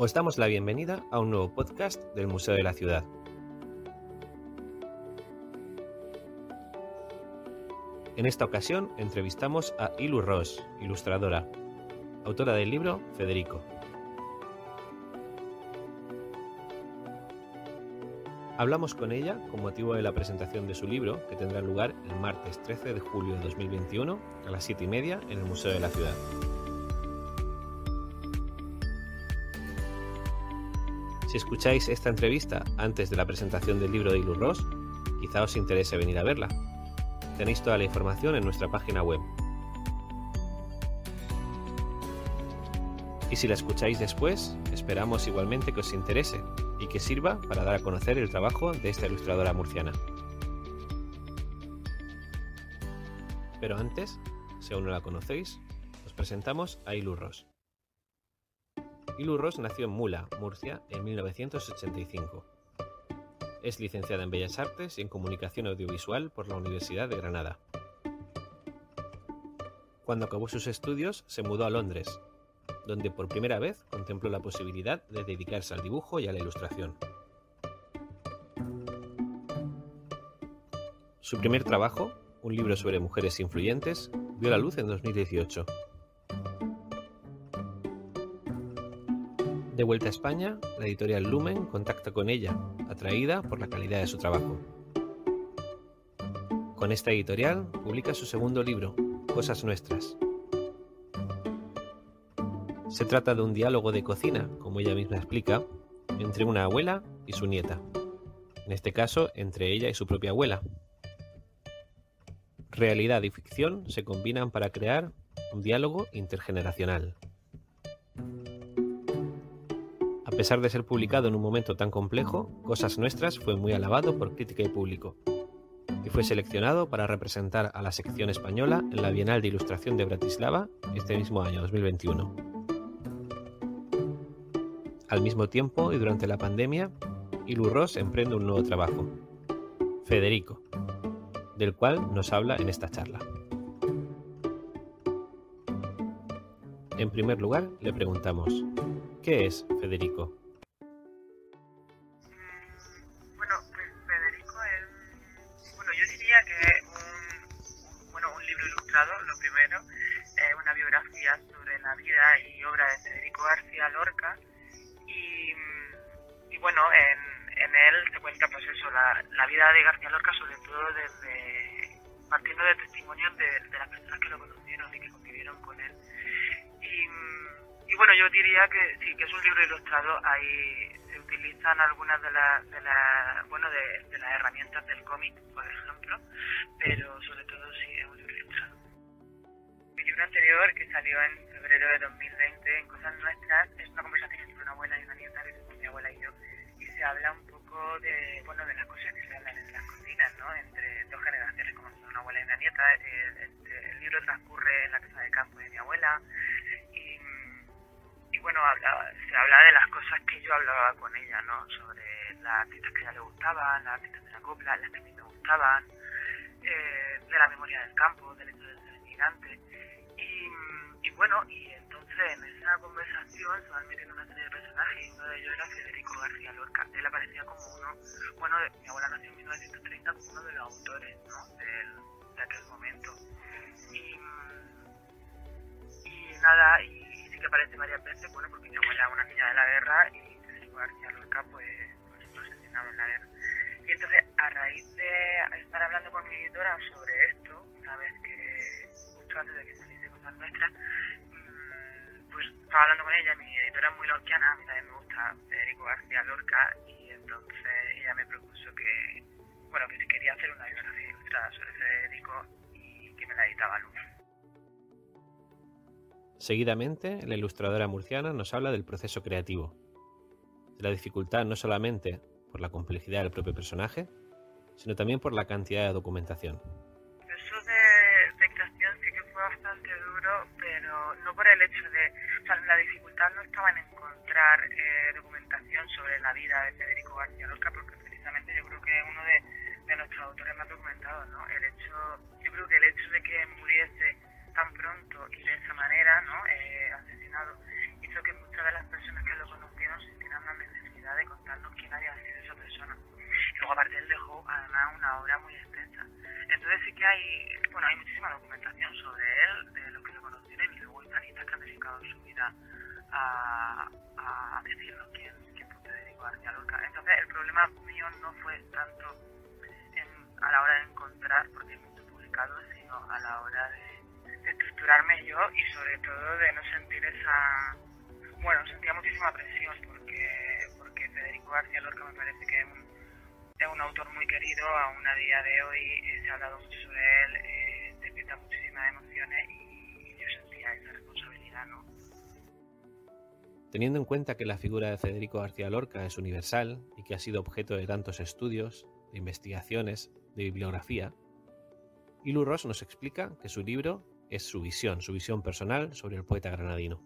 Os damos la bienvenida a un nuevo podcast del Museo de la Ciudad. En esta ocasión entrevistamos a Ilu Ross, ilustradora, autora del libro Federico. Hablamos con ella con motivo de la presentación de su libro, que tendrá lugar el martes 13 de julio de 2021 a las 7 y media en el Museo de la Ciudad. Si escucháis esta entrevista antes de la presentación del libro de Ilu Ross, quizá os interese venir a verla. Tenéis toda la información en nuestra página web. Y si la escucháis después, esperamos igualmente que os interese y que sirva para dar a conocer el trabajo de esta ilustradora murciana. Pero antes, si aún no la conocéis, os presentamos a Ilu Ross. Ilu Ross nació en Mula, Murcia, en 1985. Es licenciada en Bellas Artes y en Comunicación Audiovisual por la Universidad de Granada. Cuando acabó sus estudios, se mudó a Londres, donde por primera vez contempló la posibilidad de dedicarse al dibujo y a la ilustración. Su primer trabajo, un libro sobre mujeres influyentes, vio la luz en 2018. De vuelta a España, la editorial Lumen contacta con ella, atraída por la calidad de su trabajo. Con esta editorial publica su segundo libro, Cosas Nuestras. Se trata de un diálogo de cocina, como ella misma explica, entre una abuela y su nieta. En este caso, entre ella y su propia abuela. Realidad y ficción se combinan para crear un diálogo intergeneracional. Pesar de ser publicado en un momento tan complejo, Cosas Nuestras fue muy alabado por crítica y público, y fue seleccionado para representar a la sección española en la Bienal de Ilustración de Bratislava este mismo año 2021. Al mismo tiempo y durante la pandemia, Ilu Ross emprende un nuevo trabajo, Federico, del cual nos habla en esta charla. En primer lugar, le preguntamos, ¿qué es Federico? Bueno, pues Federico es, bueno, yo diría que un, bueno, un libro ilustrado, lo primero, es una biografía sobre la vida y obra de Federico García Lorca y, y bueno, en, en él se cuenta pues eso, la, la vida de García Lorca sobre todo desde, partiendo de testimonios de, yo diría que sí, que es un libro ilustrado, ahí se utilizan algunas de las, de la, bueno, de, de las herramientas del cómic, por ejemplo, pero sobre todo sí es un libro ilustrado. Mi libro anterior, que salió en febrero de 2020, en Cosas Nuestras, es una conversación entre una abuela y una nieta, que somos mi abuela y yo, y se habla un poco de, bueno, de las cosas que se y bueno, habla, se habla de las cosas que yo hablaba con ella, ¿no? Sobre las artistas que a ella le gustaban, las artistas de la copla, las que a mí me gustaban, eh, de la memoria del campo, del hecho de ser y bueno, y entonces en esa conversación se van metiendo una serie de personajes y uno de ellos era Federico García Lorca. Él aparecía como uno, bueno, mi abuela nació en 1930 como uno de los autores, ¿no? Del, de aquel momento. Y, y nada, y que aparece varias veces, bueno, porque mi abuela es una niña de la guerra y Federico García Lorca pues, pues fue asesinado en la guerra. Y entonces, a raíz de estar hablando con mi editora sobre esto, una vez que, justo antes de que saliese Cosas Nuestras, pues estaba hablando con ella, mi editora es muy lorquiana, a mí también me gusta Federico García Lorca, y entonces ella me propuso que, bueno, que si quería hacer una biografía ilustrada sobre Federico y que me la editaba Luz. Seguidamente, la ilustradora murciana nos habla del proceso creativo, de la dificultad no solamente por la complejidad del propio personaje, sino también por la cantidad de documentación. Proceso de, de creación sí que fue bastante duro, pero no por el hecho de, o sea, la dificultad no estaba en encontrar eh, documentación sobre la vida de Federico García Lorca, porque precisamente yo creo que uno de, de nuestros autores más documentados, ¿no? El hecho, yo creo que el hecho de que muriese entonces sí que hay, bueno, hay muchísima documentación sobre él, de lo que lo conocieron y luego hispanistas que han dedicado su vida a, a decirnos quién, quién fue Federico García Lorca. Entonces el problema mío no fue tanto en, a la hora de encontrar, porque hay mucho publicado, sino a la hora de, de estructurarme yo y sobre todo de no sentir esa... Bueno, sentía muchísima presión porque, porque Federico García Lorca me parece que es un es un autor muy querido, aún a día de hoy eh, se ha hablado mucho sobre él, eh, despierta muchísimas emociones y, y yo sentía esa responsabilidad, ¿no? Teniendo en cuenta que la figura de Federico García Lorca es universal y que ha sido objeto de tantos estudios, de investigaciones, de bibliografía, Ilu Ross nos explica que su libro es su visión, su visión personal sobre el poeta granadino.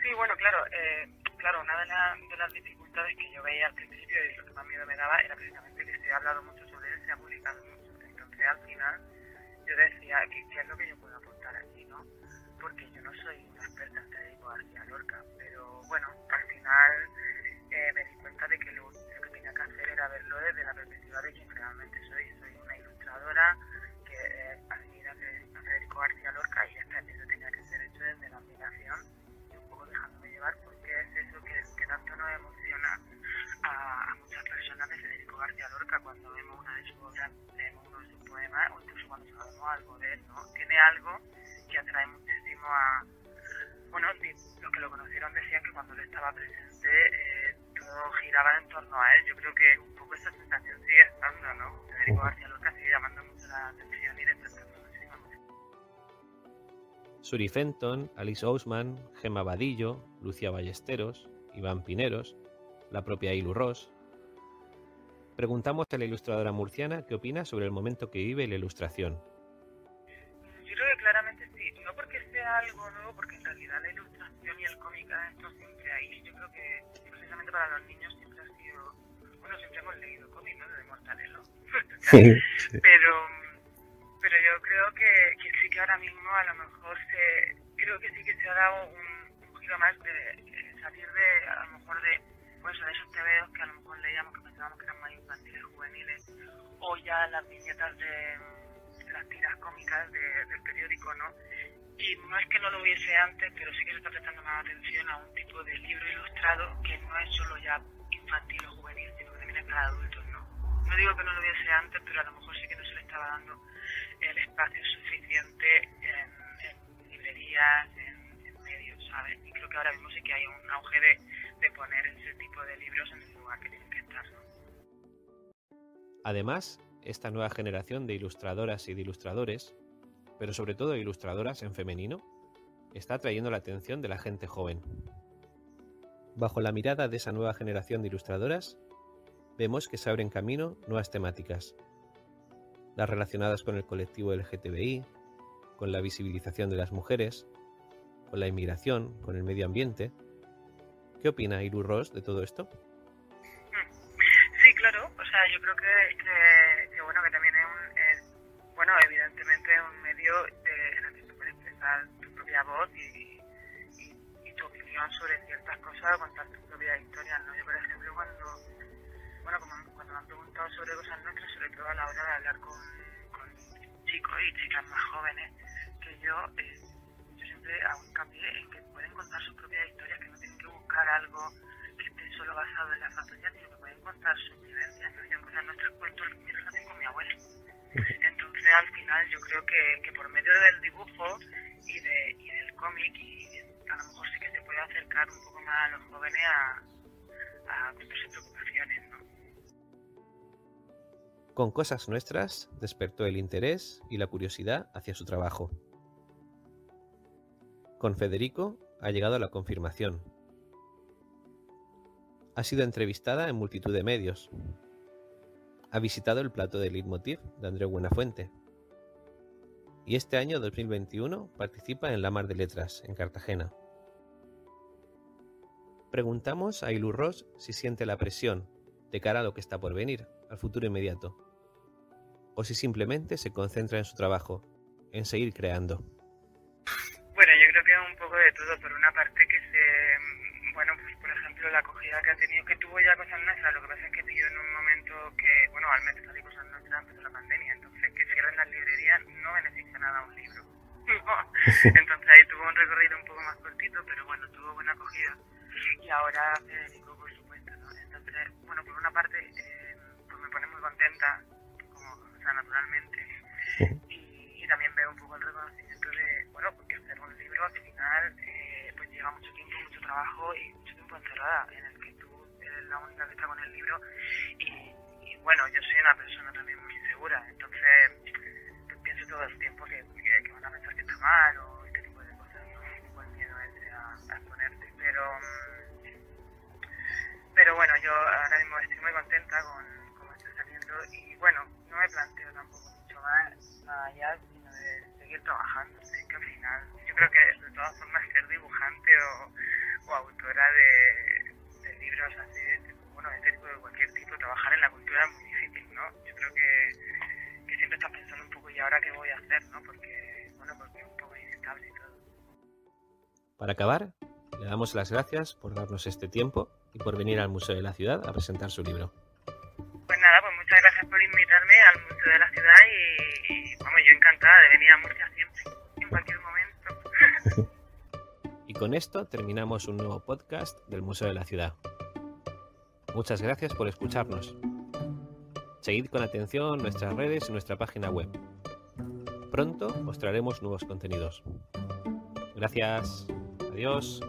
Sí, bueno, claro, eh, claro, una de, la, de, las dificultades que yo veía al principio y lo que más miedo me daba era precisamente que se ha hablado mucho sobre él, se ha publicado mucho. Entonces al final yo decía, ¿qué, qué es lo que yo puedo aportar aquí, no? Porque yo no soy una experta en Federico García Lorca, pero bueno, al final eh, me di cuenta de que lo, lo, que tenía que hacer era verlo que lo conocieron decían que cuando él estaba presente eh, todo giraba en torno a él. Yo creo que un poco esa sensación sigue estando, ¿no? Federico García Lorca sigue llamando mucho la atención y despertando muchísima Suri Fenton, Alice Ousman, Gemma Vadillo, Lucia Ballesteros, Iván Pineros, la propia Ilu Ross. Preguntamos a la ilustradora murciana qué opina sobre el momento que vive la ilustración. Yo creo que claramente sí, no porque sea algo nuevo, porque en realidad la ilustración y el cómic han estado siempre ahí. Yo creo que precisamente para los niños siempre ha sido, bueno, siempre hemos leído cómic, ¿no? De Mortadelo. pero, pero yo creo que, que, sí que ahora mismo a lo mejor se, creo que sí que se ha dado un, un giro más de eh, salir de, a lo mejor de, pues de esos tebeos que a lo mejor leíamos que pensábamos que eran más infantiles, juveniles, o ya las viñetas de las tiras cómicas de, del periódico, ¿no? Y no es que no lo hubiese antes, pero sí que se está prestando más atención a un tipo de libro ilustrado que no es solo ya infantil o juvenil, sino que también es para adultos, ¿no? No digo que no lo hubiese antes, pero a lo mejor sí que no se le estaba dando el espacio suficiente en, librerías, en, en, medios, ¿sabes? Y creo que ahora mismo sí que hay un auge de, de poner ese tipo de libros en el lugar que tienen que estar, ¿no? Además, esta nueva generación de ilustradoras y de ilustradores, pero sobre todo ilustradoras en femenino, está atrayendo la atención de la gente joven. Bajo la mirada de esa nueva generación de ilustradoras, vemos que se abren camino nuevas temáticas, las relacionadas con el colectivo LGTBI, con la visibilización de las mujeres, con la inmigración, con el medio ambiente. ¿Qué opina Iru Ross de todo esto? Sí, claro. O sea, yo creo que, contar tus propias historias, ¿no? Yo, por ejemplo, cuando, bueno, como, cuando me han preguntado sobre cosas nuestras, sobre todo a la hora de hablar con, con chicos y chicas más jóvenes que yo, eh, yo siempre hago hincapié en que pueden contar sus propias historias, que no tienen que buscar algo que esté solo basado en la fantasía, sino que pueden contar sus vivencias, ¿no? Yo cosas nuestras cuento mi relación con mi abuela. Entonces, al final, yo creo que, que por medio del dibujo Con cosas nuestras despertó el interés y la curiosidad hacia su trabajo. Con Federico ha llegado la confirmación. Ha sido entrevistada en multitud de medios. Ha visitado el plato de Leitmotiv de Andreu Buenafuente. Y este año 2021 participa en la Mar de Letras, en Cartagena. Preguntamos a Ilu Ross si siente la presión de cara a lo que está por venir, al futuro inmediato, o si simplemente se concentra en su trabajo, en seguir creando. Bueno, yo creo que es un poco de todo. Por una parte que se, bueno, pues por ejemplo la acogida que ha tenido, que tuvo ya cosas nuestras, lo que pasa es que pilló en un momento que, bueno, al menos salió cosas nuestras antes de la pandemia, entonces que cierren las librerías no beneficia nada a un libro. No, Entonces ahí tuvo un recorrido un poco más cortito, pero bueno, tuvo buena acogida. Y ahora Federico, por supuesto, ¿no? Entonces, bueno, por una parte, eh, pues me pone muy contenta, sea, naturalmente. Y, y también veo un poco el reconocimiento de, bueno, porque hacer un libro al final, eh, pues lleva mucho tiempo, mucho trabajo y mucho tiempo encerrada, en el que tú eres la única que está con el libro. Y, y bueno, yo soy una persona también muy insegura, entonces pues, pienso todo el tiempo que, que, que van a pensar que está mal o este tipo de cosas, ¿no? Un poco el miedo ese a, a exponerte. Pero, pero bueno, yo ahora mismo estoy muy contenta con cómo está saliendo y bueno, no me planteo tampoco mucho más, más allá, sino de seguir trabajando. Es que al final, yo creo que de todas formas ser dibujante o, autora de, de libros así, de, bueno, de este de cualquier tipo, trabajar en la cultura es muy difícil, ¿no? Yo creo que, que siempre estás pensando un poco, ¿y ahora qué voy a hacer, no? Porque, bueno, porque es un poco inestable y todo. Para acabar, le damos las gracias por darnos este tiempo y por venir al Museo de la Ciudad a presentar su libro. Encantada de venir a Murcia siempre, en cualquier momento. Y con esto terminamos un nuevo podcast del Museo de la Ciudad. Muchas gracias por escucharnos. Seguid con atención nuestras redes y nuestra página web. Pronto os traeremos nuevos contenidos. Gracias. Adiós.